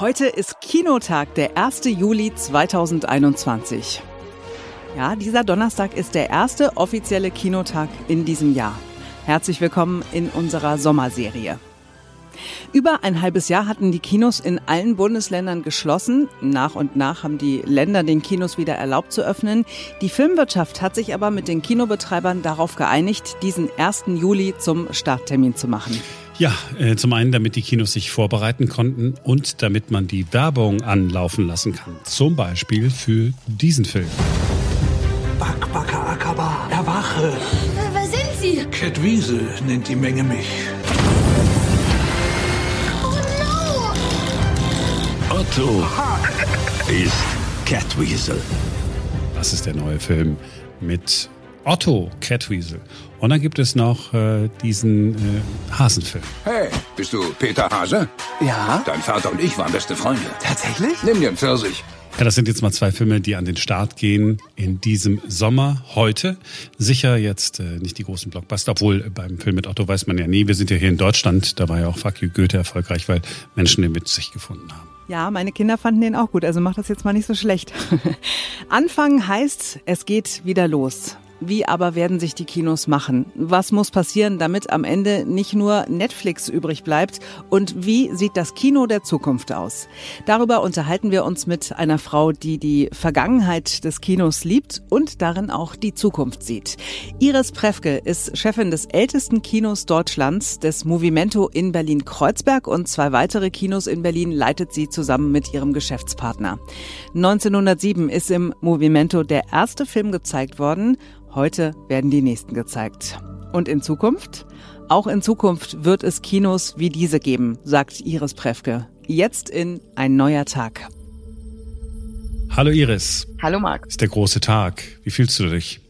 Heute ist Kinotag, der 1. Juli 2021. Ja, dieser Donnerstag ist der erste offizielle Kinotag in diesem Jahr. Herzlich willkommen in unserer Sommerserie. Über ein halbes Jahr hatten die Kinos in allen Bundesländern geschlossen. Nach und nach haben die Länder den Kinos wieder erlaubt zu öffnen. Die Filmwirtschaft hat sich aber mit den Kinobetreibern darauf geeinigt, diesen 1. Juli zum Starttermin zu machen. Ja, äh, zum einen, damit die Kinos sich vorbereiten konnten und damit man die Werbung anlaufen lassen kann. Zum Beispiel für diesen Film. Bakbaka Akaba, erwache! Wer sind Sie? Cat Wiesel nennt die Menge mich. Oh no! Otto ist Catweasel. Das ist der neue Film mit Otto Catweasel. Und dann gibt es noch äh, diesen äh, Hasenfilm. Hey, bist du Peter Hase? Ja? Dein Vater und ich waren beste Freunde. Tatsächlich? Nimm dir einen Pfirsich. Ja, das sind jetzt mal zwei Filme, die an den Start gehen in diesem Sommer, heute. Sicher jetzt äh, nicht die großen Blockbuster, obwohl beim Film mit Otto weiß man ja nie. Wir sind ja hier in Deutschland, da war ja auch Fuck You Goethe erfolgreich, weil Menschen den mit sich gefunden haben. Ja, meine Kinder fanden den auch gut, also macht das jetzt mal nicht so schlecht. Anfangen heißt, es geht wieder los. Wie aber werden sich die Kinos machen? Was muss passieren, damit am Ende nicht nur Netflix übrig bleibt? Und wie sieht das Kino der Zukunft aus? Darüber unterhalten wir uns mit einer Frau, die die Vergangenheit des Kinos liebt und darin auch die Zukunft sieht. Iris Prefke ist Chefin des ältesten Kinos Deutschlands, des Movimento in Berlin-Kreuzberg und zwei weitere Kinos in Berlin leitet sie zusammen mit ihrem Geschäftspartner. 1907 ist im Movimento der erste Film gezeigt worden. Heute werden die nächsten gezeigt. Und in Zukunft? Auch in Zukunft wird es Kinos wie diese geben, sagt Iris Prefke. Jetzt in Ein neuer Tag. Hallo Iris, Hallo Marc. ist der große Tag. Wie fühlst du dich?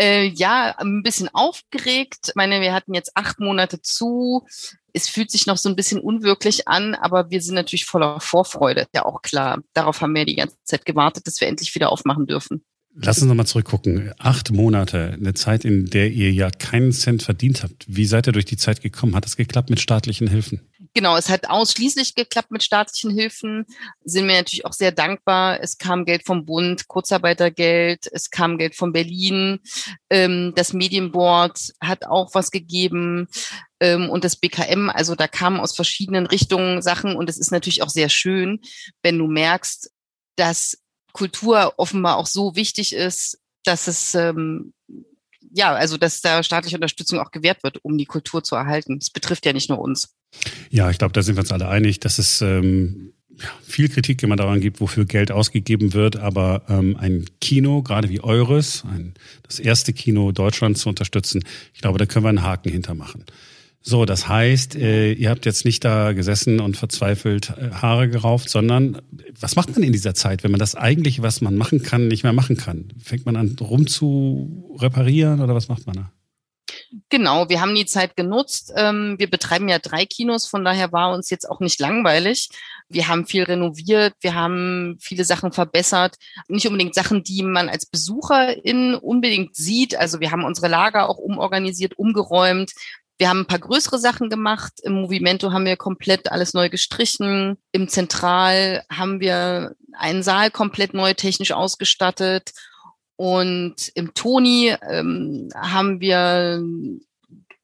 Äh, ja, ein bisschen aufgeregt. Ich meine, wir hatten jetzt acht Monate zu. Es fühlt sich noch so ein bisschen unwirklich an, aber wir sind natürlich voller Vorfreude. Ja, auch klar. Darauf haben wir die ganze Zeit gewartet, dass wir endlich wieder aufmachen dürfen. Lass uns nochmal zurückgucken. Acht Monate, eine Zeit, in der ihr ja keinen Cent verdient habt. Wie seid ihr durch die Zeit gekommen? Hat das geklappt mit staatlichen Hilfen? Genau, es hat ausschließlich geklappt mit staatlichen Hilfen. Sind wir natürlich auch sehr dankbar. Es kam Geld vom Bund, Kurzarbeitergeld, es kam Geld von Berlin. Ähm, das Medienboard hat auch was gegeben ähm, und das BKM. Also da kamen aus verschiedenen Richtungen Sachen und es ist natürlich auch sehr schön, wenn du merkst, dass Kultur offenbar auch so wichtig ist, dass es ähm, ja, also dass da staatliche Unterstützung auch gewährt wird, um die Kultur zu erhalten. Das betrifft ja nicht nur uns. Ja, ich glaube, da sind wir uns alle einig, dass es ähm, viel Kritik immer daran gibt, wofür Geld ausgegeben wird, aber ähm, ein Kino, gerade wie eures, ein, das erste Kino Deutschlands zu unterstützen, ich glaube, da können wir einen Haken hintermachen. So, das heißt, äh, ihr habt jetzt nicht da gesessen und verzweifelt äh, Haare gerauft, sondern was macht man in dieser Zeit, wenn man das eigentlich, was man machen kann, nicht mehr machen kann? Fängt man an, rum zu reparieren oder was macht man da? Genau, wir haben die Zeit genutzt. Ähm, wir betreiben ja drei Kinos, von daher war uns jetzt auch nicht langweilig. Wir haben viel renoviert, wir haben viele Sachen verbessert. Nicht unbedingt Sachen, die man als Besucherin unbedingt sieht. Also wir haben unsere Lager auch umorganisiert, umgeräumt. Wir haben ein paar größere Sachen gemacht. Im Movimento haben wir komplett alles neu gestrichen. Im Zentral haben wir einen Saal komplett neu technisch ausgestattet. Und im Toni ähm, haben wir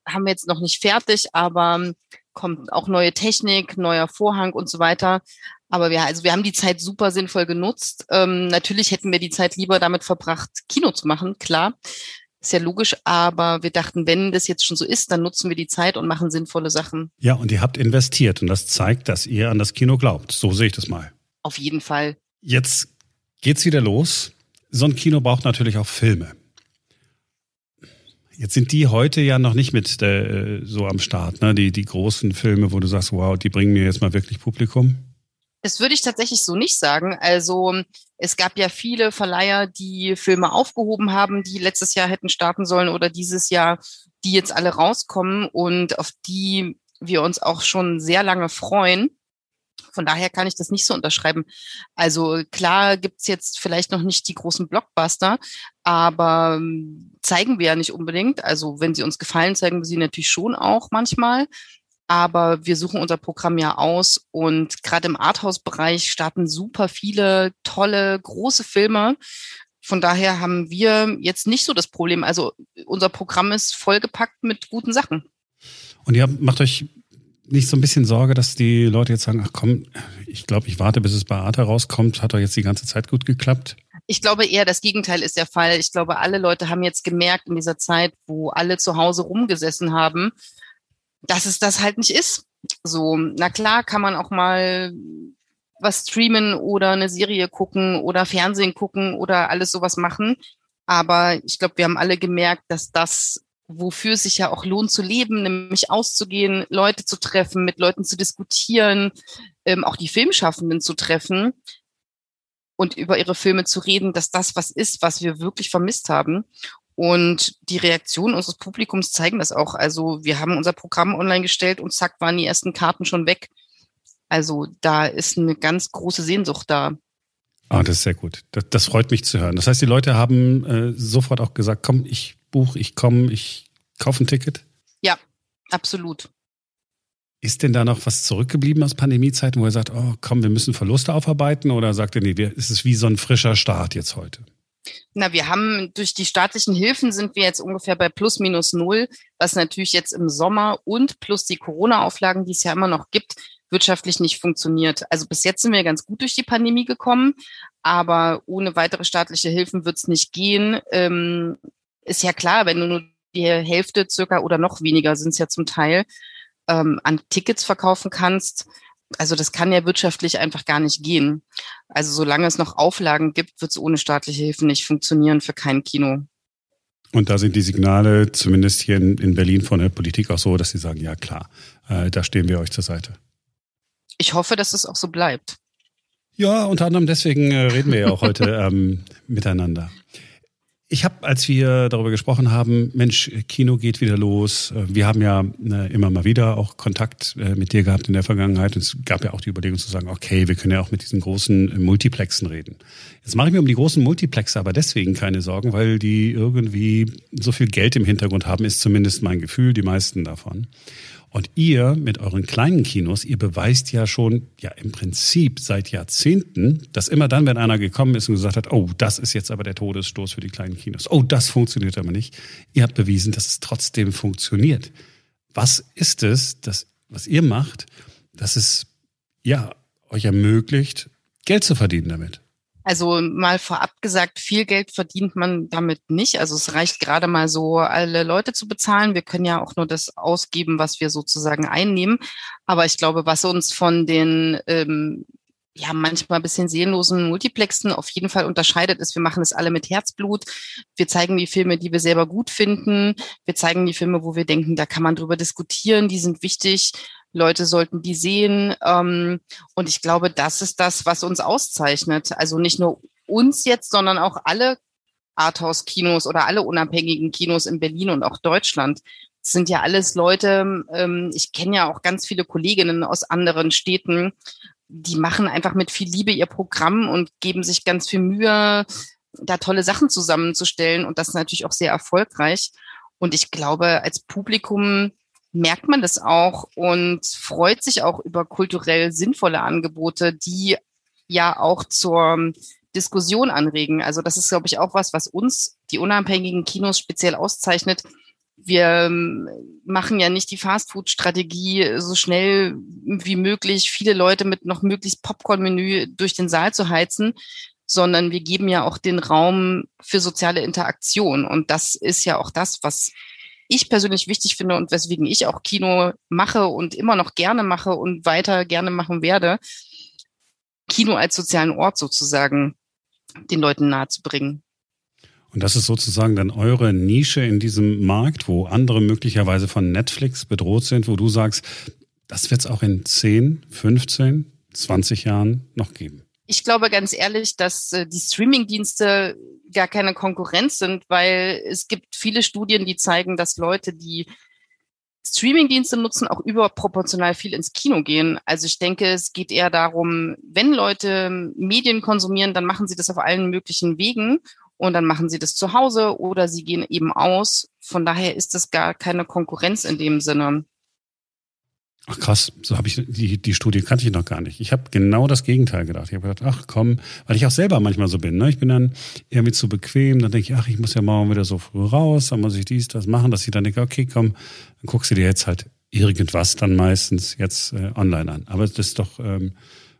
haben wir jetzt noch nicht fertig, aber kommt auch neue Technik, neuer Vorhang und so weiter. Aber wir, also wir haben die Zeit super sinnvoll genutzt. Ähm, natürlich hätten wir die Zeit lieber damit verbracht, Kino zu machen, klar. Ist ja logisch, aber wir dachten, wenn das jetzt schon so ist, dann nutzen wir die Zeit und machen sinnvolle Sachen. Ja, und ihr habt investiert und das zeigt, dass ihr an das Kino glaubt. So sehe ich das mal. Auf jeden Fall. Jetzt geht's wieder los. So ein Kino braucht natürlich auch Filme. Jetzt sind die heute ja noch nicht mit äh, so am Start, ne? Die, die großen Filme, wo du sagst, wow, die bringen mir jetzt mal wirklich Publikum. Das würde ich tatsächlich so nicht sagen. Also es gab ja viele Verleiher, die Filme aufgehoben haben, die letztes Jahr hätten starten sollen oder dieses Jahr, die jetzt alle rauskommen und auf die wir uns auch schon sehr lange freuen. Von daher kann ich das nicht so unterschreiben. Also klar gibt's jetzt vielleicht noch nicht die großen Blockbuster, aber ähm, zeigen wir ja nicht unbedingt. Also wenn sie uns gefallen, zeigen wir sie natürlich schon auch manchmal. Aber wir suchen unser Programm ja aus und gerade im Arthouse-Bereich starten super viele tolle, große Filme. Von daher haben wir jetzt nicht so das Problem. Also unser Programm ist vollgepackt mit guten Sachen. Und ihr macht euch nicht so ein bisschen Sorge, dass die Leute jetzt sagen, ach komm, ich glaube, ich warte, bis es bei Arte rauskommt. Hat doch jetzt die ganze Zeit gut geklappt? Ich glaube eher, das Gegenteil ist der Fall. Ich glaube, alle Leute haben jetzt gemerkt in dieser Zeit, wo alle zu Hause rumgesessen haben, dass es das halt nicht ist. So, na klar kann man auch mal was streamen oder eine Serie gucken oder Fernsehen gucken oder alles sowas machen. Aber ich glaube, wir haben alle gemerkt, dass das, wofür es sich ja auch lohnt zu leben, nämlich auszugehen, Leute zu treffen, mit Leuten zu diskutieren, ähm, auch die Filmschaffenden zu treffen und über ihre Filme zu reden, dass das was ist, was wir wirklich vermisst haben. Und die Reaktionen unseres Publikums zeigen das auch. Also wir haben unser Programm online gestellt und zack waren die ersten Karten schon weg. Also da ist eine ganz große Sehnsucht da. Ah, das ist sehr gut. Das, das freut mich zu hören. Das heißt, die Leute haben äh, sofort auch gesagt, komm, ich buche, ich komme, ich kaufe ein Ticket. Ja, absolut. Ist denn da noch was zurückgeblieben aus Pandemiezeiten, wo ihr sagt, oh komm, wir müssen Verluste aufarbeiten? Oder sagt ihr, nee, es ist wie so ein frischer Start jetzt heute? Na, wir haben durch die staatlichen Hilfen sind wir jetzt ungefähr bei plus minus null, was natürlich jetzt im Sommer und plus die Corona-Auflagen, die es ja immer noch gibt, wirtschaftlich nicht funktioniert. Also bis jetzt sind wir ganz gut durch die Pandemie gekommen, aber ohne weitere staatliche Hilfen wird es nicht gehen. Ähm, ist ja klar, wenn du nur die Hälfte circa oder noch weniger sind es ja zum Teil ähm, an Tickets verkaufen kannst, also das kann ja wirtschaftlich einfach gar nicht gehen. Also solange es noch Auflagen gibt, wird es ohne staatliche Hilfe nicht funktionieren für kein Kino. Und da sind die Signale, zumindest hier in, in Berlin von der Politik auch so, dass sie sagen, ja klar, äh, da stehen wir euch zur Seite. Ich hoffe, dass es auch so bleibt. Ja, unter anderem deswegen äh, reden wir ja auch heute ähm, miteinander. Ich habe, als wir darüber gesprochen haben, Mensch, Kino geht wieder los. Äh, wir haben ja äh, immer mal wieder auch Kontakt äh, mit dir gehabt in der Vergangenheit. Und es gab ja auch die Überlegung zu sagen, okay, wir können ja auch mit diesen großen Multiplexen reden. Jetzt mache ich mir um die großen Multiplexe aber deswegen keine Sorgen, weil die irgendwie so viel Geld im Hintergrund haben, ist zumindest mein Gefühl, die meisten davon. Und ihr mit euren kleinen Kinos, ihr beweist ja schon, ja im Prinzip seit Jahrzehnten, dass immer dann, wenn einer gekommen ist und gesagt hat, oh, das ist jetzt aber der Todesstoß für die kleinen Kinos, oh, das funktioniert aber nicht, ihr habt bewiesen, dass es trotzdem funktioniert. Was ist es, das, was ihr macht, dass es ja euch ermöglicht, Geld zu verdienen damit? Also mal vorab gesagt, viel Geld verdient man damit nicht. Also es reicht gerade mal so, alle Leute zu bezahlen. Wir können ja auch nur das ausgeben, was wir sozusagen einnehmen. Aber ich glaube, was uns von den ähm, ja manchmal ein bisschen seelenlosen Multiplexen auf jeden Fall unterscheidet, ist, wir machen es alle mit Herzblut. Wir zeigen die Filme, die wir selber gut finden. Wir zeigen die Filme, wo wir denken, da kann man drüber diskutieren, die sind wichtig. Leute sollten die sehen. Ähm, und ich glaube, das ist das, was uns auszeichnet. Also nicht nur uns jetzt, sondern auch alle Arthouse-Kinos oder alle unabhängigen Kinos in Berlin und auch Deutschland. Das sind ja alles Leute, ähm, ich kenne ja auch ganz viele Kolleginnen aus anderen Städten, die machen einfach mit viel Liebe ihr Programm und geben sich ganz viel Mühe, da tolle Sachen zusammenzustellen und das ist natürlich auch sehr erfolgreich. Und ich glaube, als Publikum merkt man das auch und freut sich auch über kulturell sinnvolle Angebote, die ja auch zur Diskussion anregen. Also das ist, glaube ich, auch was, was uns, die unabhängigen Kinos, speziell auszeichnet. Wir ähm, machen ja nicht die Fastfood-Strategie, so schnell wie möglich viele Leute mit noch möglichst Popcorn-Menü durch den Saal zu heizen, sondern wir geben ja auch den Raum für soziale Interaktion. Und das ist ja auch das, was ich persönlich wichtig finde und weswegen ich auch Kino mache und immer noch gerne mache und weiter gerne machen werde, Kino als sozialen Ort sozusagen den Leuten nahezubringen. Und das ist sozusagen dann eure Nische in diesem Markt, wo andere möglicherweise von Netflix bedroht sind, wo du sagst, das wird es auch in 10, 15, 20 Jahren noch geben. Ich glaube ganz ehrlich, dass äh, die Streamingdienste gar keine Konkurrenz sind, weil es gibt viele Studien, die zeigen, dass Leute, die Streamingdienste nutzen, auch überproportional viel ins Kino gehen. Also ich denke, es geht eher darum, wenn Leute Medien konsumieren, dann machen sie das auf allen möglichen Wegen und dann machen sie das zu Hause oder sie gehen eben aus. Von daher ist das gar keine Konkurrenz in dem Sinne. Ach krass, so habe ich die, die Studie kannte ich noch gar nicht. Ich habe genau das Gegenteil gedacht. Ich habe gedacht, ach komm, weil ich auch selber manchmal so bin. Ne? Ich bin dann irgendwie zu bequem, dann denke ich, ach, ich muss ja morgen wieder so früh raus, dann muss ich dies, das machen, dass ich dann denke, okay, komm, dann guckst du dir jetzt halt irgendwas dann meistens jetzt äh, online an. Aber das ist doch ähm,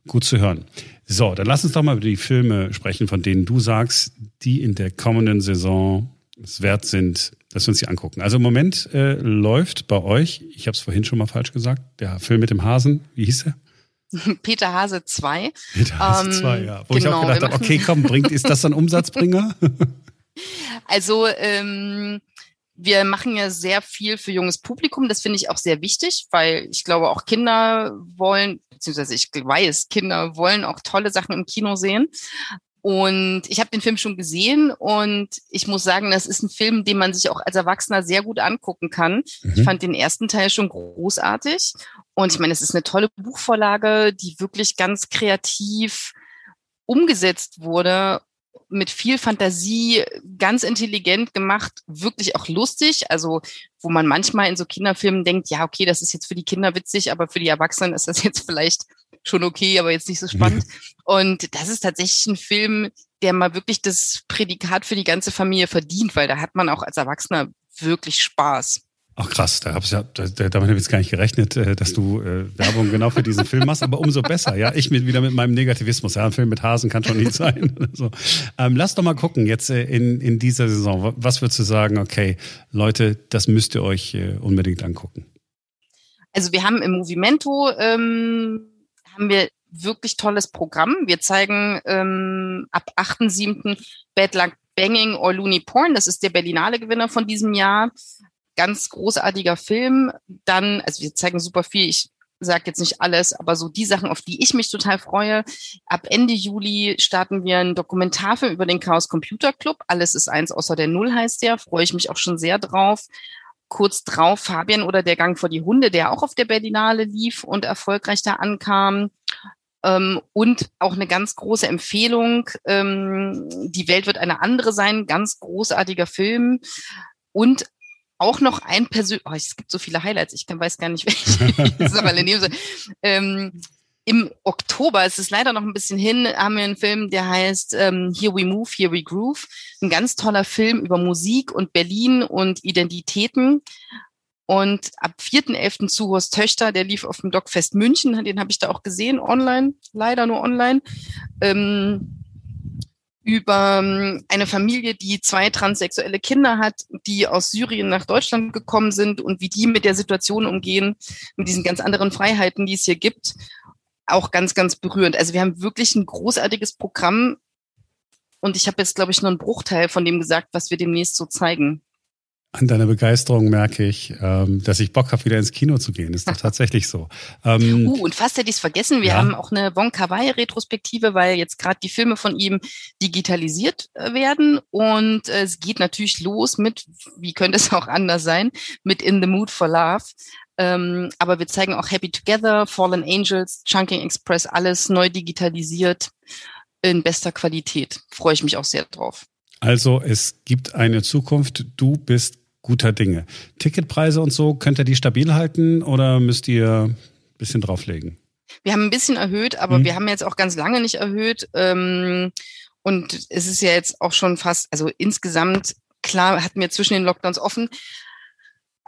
gut zu hören. So, dann lass uns doch mal über die Filme sprechen, von denen du sagst, die in der kommenden Saison es wert sind, dass wir uns die angucken. Also im Moment äh, läuft bei euch, ich habe es vorhin schon mal falsch gesagt, der Film mit dem Hasen, wie hieß er? Peter Hase 2. Peter Hase 2, ähm, ja. Wo genau, ich auch genau, gedacht habe, okay, komm, bringt, ist das dann Umsatzbringer? also ähm, wir machen ja sehr viel für junges Publikum. Das finde ich auch sehr wichtig, weil ich glaube, auch Kinder wollen, beziehungsweise ich weiß, Kinder wollen auch tolle Sachen im Kino sehen. Und ich habe den Film schon gesehen und ich muss sagen, das ist ein Film, den man sich auch als Erwachsener sehr gut angucken kann. Mhm. Ich fand den ersten Teil schon großartig und ich meine, es ist eine tolle Buchvorlage, die wirklich ganz kreativ umgesetzt wurde mit viel Fantasie, ganz intelligent gemacht, wirklich auch lustig. Also, wo man manchmal in so Kinderfilmen denkt, ja, okay, das ist jetzt für die Kinder witzig, aber für die Erwachsenen ist das jetzt vielleicht schon okay, aber jetzt nicht so spannend. Und das ist tatsächlich ein Film, der mal wirklich das Prädikat für die ganze Familie verdient, weil da hat man auch als Erwachsener wirklich Spaß. Ach krass, da hab ich ja, da, damit habe ich jetzt gar nicht gerechnet, äh, dass du äh, Werbung genau für diesen Film machst, aber umso besser, ja. Ich mit, wieder mit meinem Negativismus, ja, ein Film mit Hasen kann schon nicht sein. so. ähm, lass doch mal gucken, jetzt äh, in, in dieser Saison, was würdest du sagen, okay, Leute, das müsst ihr euch unbedingt angucken? Also wir haben im Movimento, ähm, haben wir wirklich tolles Programm. Wir zeigen ähm, ab 8.7. Bad Luck Banging or Looney Porn, das ist der Berlinale Gewinner von diesem Jahr ganz großartiger Film. Dann, also wir zeigen super viel. Ich sage jetzt nicht alles, aber so die Sachen, auf die ich mich total freue. Ab Ende Juli starten wir einen Dokumentarfilm über den Chaos Computer Club. Alles ist eins außer der Null heißt der. Freue ich mich auch schon sehr drauf. Kurz drauf Fabian oder der Gang vor die Hunde, der auch auf der Berlinale lief und erfolgreich da ankam. Ähm, und auch eine ganz große Empfehlung. Ähm, die Welt wird eine andere sein. Ganz großartiger Film. Und auch noch ein persönlich, oh, es gibt so viele Highlights, ich weiß gar nicht, welche. aber in ähm, Im Oktober, es ist leider noch ein bisschen hin, haben wir einen Film, der heißt ähm, Here We Move, Here We Groove. Ein ganz toller Film über Musik und Berlin und Identitäten. Und ab 4.11. zu Horst Töchter, der lief auf dem Dockfest München, den habe ich da auch gesehen, online, leider nur online. Ähm, über ähm, eine Familie, die zwei transsexuelle Kinder hat, die aus Syrien nach Deutschland gekommen sind und wie die mit der Situation umgehen, mit diesen ganz anderen Freiheiten, die es hier gibt. Auch ganz, ganz berührend. Also wir haben wirklich ein großartiges Programm und ich habe jetzt, glaube ich, nur einen Bruchteil von dem gesagt, was wir demnächst so zeigen. An deiner Begeisterung merke ich, ähm, dass ich Bock habe, wieder ins Kino zu gehen. Ist doch tatsächlich so. Ähm, uh, und fast hätte ich es vergessen. Wir ja. haben auch eine Wong Kar Wai Retrospektive, weil jetzt gerade die Filme von ihm digitalisiert äh, werden. Und äh, es geht natürlich los mit, wie könnte es auch anders sein, mit In the Mood for Love. Ähm, aber wir zeigen auch Happy Together, Fallen Angels, Chunking Express, alles neu digitalisiert in bester Qualität. Freue ich mich auch sehr drauf. Also es gibt eine Zukunft. Du bist guter Dinge. Ticketpreise und so, könnt ihr die stabil halten oder müsst ihr ein bisschen drauflegen? Wir haben ein bisschen erhöht, aber mhm. wir haben jetzt auch ganz lange nicht erhöht. Ähm, und es ist ja jetzt auch schon fast, also insgesamt, klar, hatten wir zwischen den Lockdowns offen.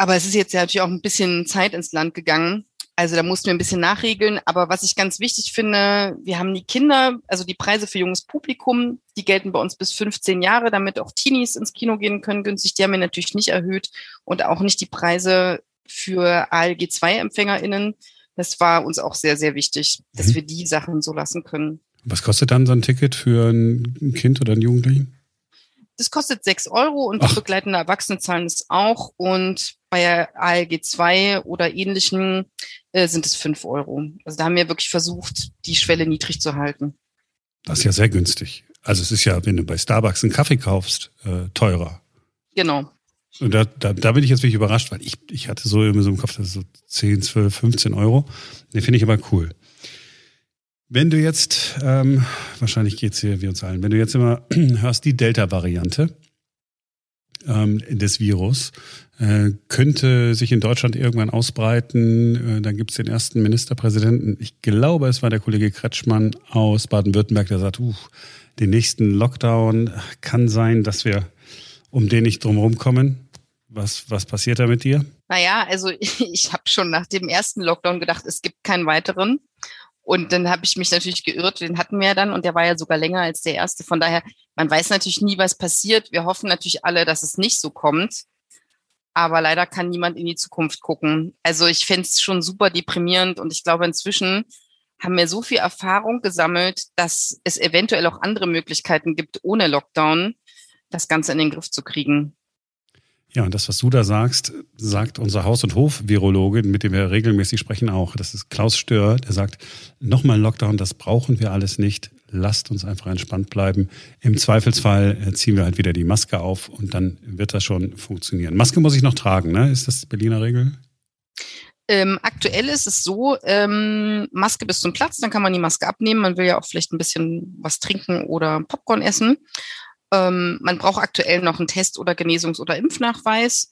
Aber es ist jetzt ja natürlich auch ein bisschen Zeit ins Land gegangen. Also da mussten wir ein bisschen nachregeln. Aber was ich ganz wichtig finde, wir haben die Kinder, also die Preise für junges Publikum, die gelten bei uns bis 15 Jahre, damit auch Teenies ins Kino gehen können günstig. Die haben wir natürlich nicht erhöht und auch nicht die Preise für ALG 2 EmpfängerInnen. Das war uns auch sehr, sehr wichtig, dass mhm. wir die Sachen so lassen können. Was kostet dann so ein Ticket für ein Kind oder einen Jugendlichen? Das kostet sechs Euro und Ach. begleitende Erwachsene zahlen es auch. Und bei ALG 2 oder ähnlichen äh, sind es fünf Euro. Also da haben wir wirklich versucht, die Schwelle niedrig zu halten. Das ist ja sehr günstig. Also es ist ja, wenn du bei Starbucks einen Kaffee kaufst, äh, teurer. Genau. Und da, da, da bin ich jetzt wirklich überrascht, weil ich, ich hatte so immer so im Kopf, das ist so 10, 12, 15 Euro. Den finde ich aber cool. Wenn du jetzt, ähm, wahrscheinlich geht's hier wie uns allen, wenn du jetzt immer hörst die Delta-Variante, ähm, des Virus. Äh, könnte sich in Deutschland irgendwann ausbreiten. Äh, dann gibt es den ersten Ministerpräsidenten. Ich glaube, es war der Kollege Kretschmann aus Baden-Württemberg, der sagt, uh, den nächsten Lockdown kann sein, dass wir um den nicht drumherum kommen. Was, was passiert da mit dir? Naja, also ich, ich habe schon nach dem ersten Lockdown gedacht, es gibt keinen weiteren. Und dann habe ich mich natürlich geirrt, den hatten wir ja dann und der war ja sogar länger als der erste. Von daher, man weiß natürlich nie, was passiert. Wir hoffen natürlich alle, dass es nicht so kommt. Aber leider kann niemand in die Zukunft gucken. Also ich fände es schon super deprimierend und ich glaube, inzwischen haben wir so viel Erfahrung gesammelt, dass es eventuell auch andere Möglichkeiten gibt, ohne Lockdown das Ganze in den Griff zu kriegen. Ja, und das, was du da sagst, sagt unser Haus- und Hof-Virologe, mit dem wir regelmäßig sprechen auch. Das ist Klaus Stör, der sagt, nochmal Lockdown, das brauchen wir alles nicht. Lasst uns einfach entspannt bleiben. Im Zweifelsfall äh, ziehen wir halt wieder die Maske auf und dann wird das schon funktionieren. Maske muss ich noch tragen, ne? Ist das Berliner Regel? Ähm, aktuell ist es so, ähm, Maske bis zum Platz, dann kann man die Maske abnehmen. Man will ja auch vielleicht ein bisschen was trinken oder Popcorn essen. Ähm, man braucht aktuell noch einen Test oder Genesungs- oder Impfnachweis.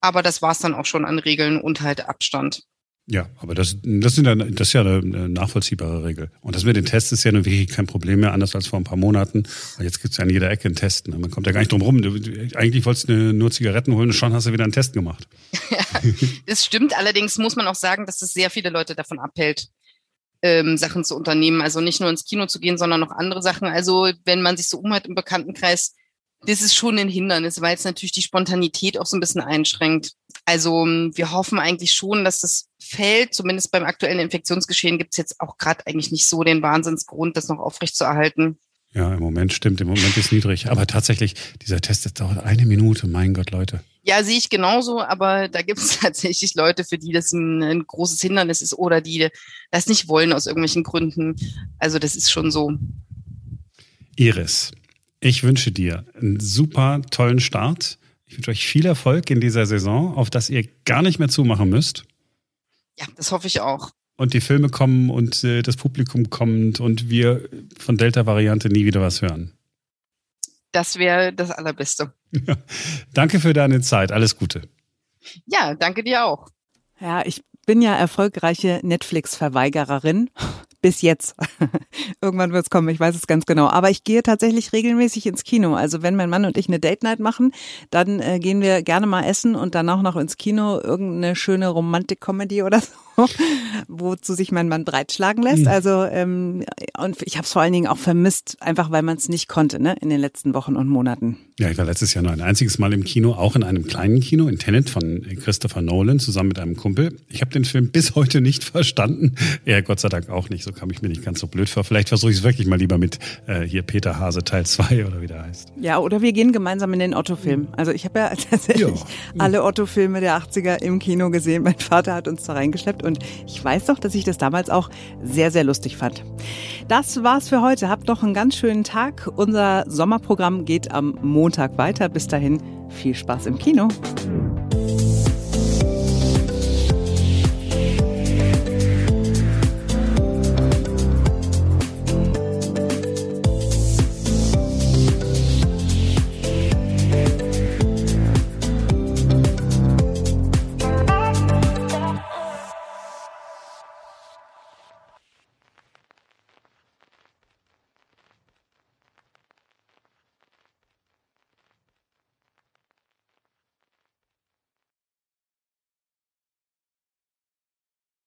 Aber das war es dann auch schon an Regeln und halt Abstand. Ja, aber das, das, sind ja, das ist ja eine nachvollziehbare Regel. Und das mit den Tests ist ja nun wirklich kein Problem mehr, anders als vor ein paar Monaten. Weil jetzt gibt's ja an jeder Ecke einen Test. Ne? Man kommt ja gar nicht drum rum. Du, eigentlich wolltest du nur Zigaretten holen und schon hast du wieder einen Test gemacht. ja, das stimmt. Allerdings muss man auch sagen, dass es sehr viele Leute davon abhält, ähm, Sachen zu unternehmen. Also nicht nur ins Kino zu gehen, sondern noch andere Sachen. Also wenn man sich so umhört im Bekanntenkreis, das ist schon ein Hindernis, weil es natürlich die Spontanität auch so ein bisschen einschränkt. Also ähm, wir hoffen eigentlich schon, dass das fällt. Zumindest beim aktuellen Infektionsgeschehen gibt es jetzt auch gerade eigentlich nicht so den Wahnsinnsgrund, das noch aufrechtzuerhalten. Ja, im Moment stimmt, im Moment ist niedrig. Aber tatsächlich, dieser Test, das dauert eine Minute, mein Gott, Leute. Ja, sehe ich genauso, aber da gibt es tatsächlich Leute, für die das ein, ein, großes Hindernis ist oder die das nicht wollen aus irgendwelchen Gründen. Also das ist schon so. Iris, ich wünsche dir einen super tollen Start. Ich wünsche euch viel Erfolg in dieser Saison, auf dass ihr gar nicht mehr zumachen müsst. Ja, das hoffe ich auch und die Filme kommen und äh, das Publikum kommt und wir von Delta-Variante nie wieder was hören. Das wäre das Allerbeste. danke für deine Zeit. Alles Gute. Ja, danke dir auch. Ja, ich bin ja erfolgreiche Netflix-Verweigererin bis jetzt. Irgendwann wird es kommen, ich weiß es ganz genau. Aber ich gehe tatsächlich regelmäßig ins Kino. Also wenn mein Mann und ich eine Date Night machen, dann äh, gehen wir gerne mal essen und danach noch ins Kino irgendeine schöne Romantik-Comedy oder so, wozu sich mein Mann breitschlagen lässt. Mhm. Also ähm, und ich habe es vor allen Dingen auch vermisst, einfach weil man es nicht konnte, ne, in den letzten Wochen und Monaten. Ja, ich war letztes Jahr nur ein einziges Mal im Kino, auch in einem kleinen Kino in Tenet von Christopher Nolan zusammen mit einem Kumpel. Ich habe den Film bis heute nicht verstanden. Er Gott sei Dank auch nicht. So kam ich mir nicht ganz so blöd vor. Vielleicht versuche ich es wirklich mal lieber mit äh, hier Peter Hase Teil 2 oder wie der heißt. Ja, oder wir gehen gemeinsam in den Otto-Film. Also ich habe ja tatsächlich ja. alle Otto-Filme der 80er im Kino gesehen. Mein Vater hat uns da reingeschleppt und ich weiß doch, dass ich das damals auch sehr, sehr lustig fand. Das war's für heute. Habt noch einen ganz schönen Tag. Unser Sommerprogramm geht am Montag weiter. Bis dahin viel Spaß im Kino.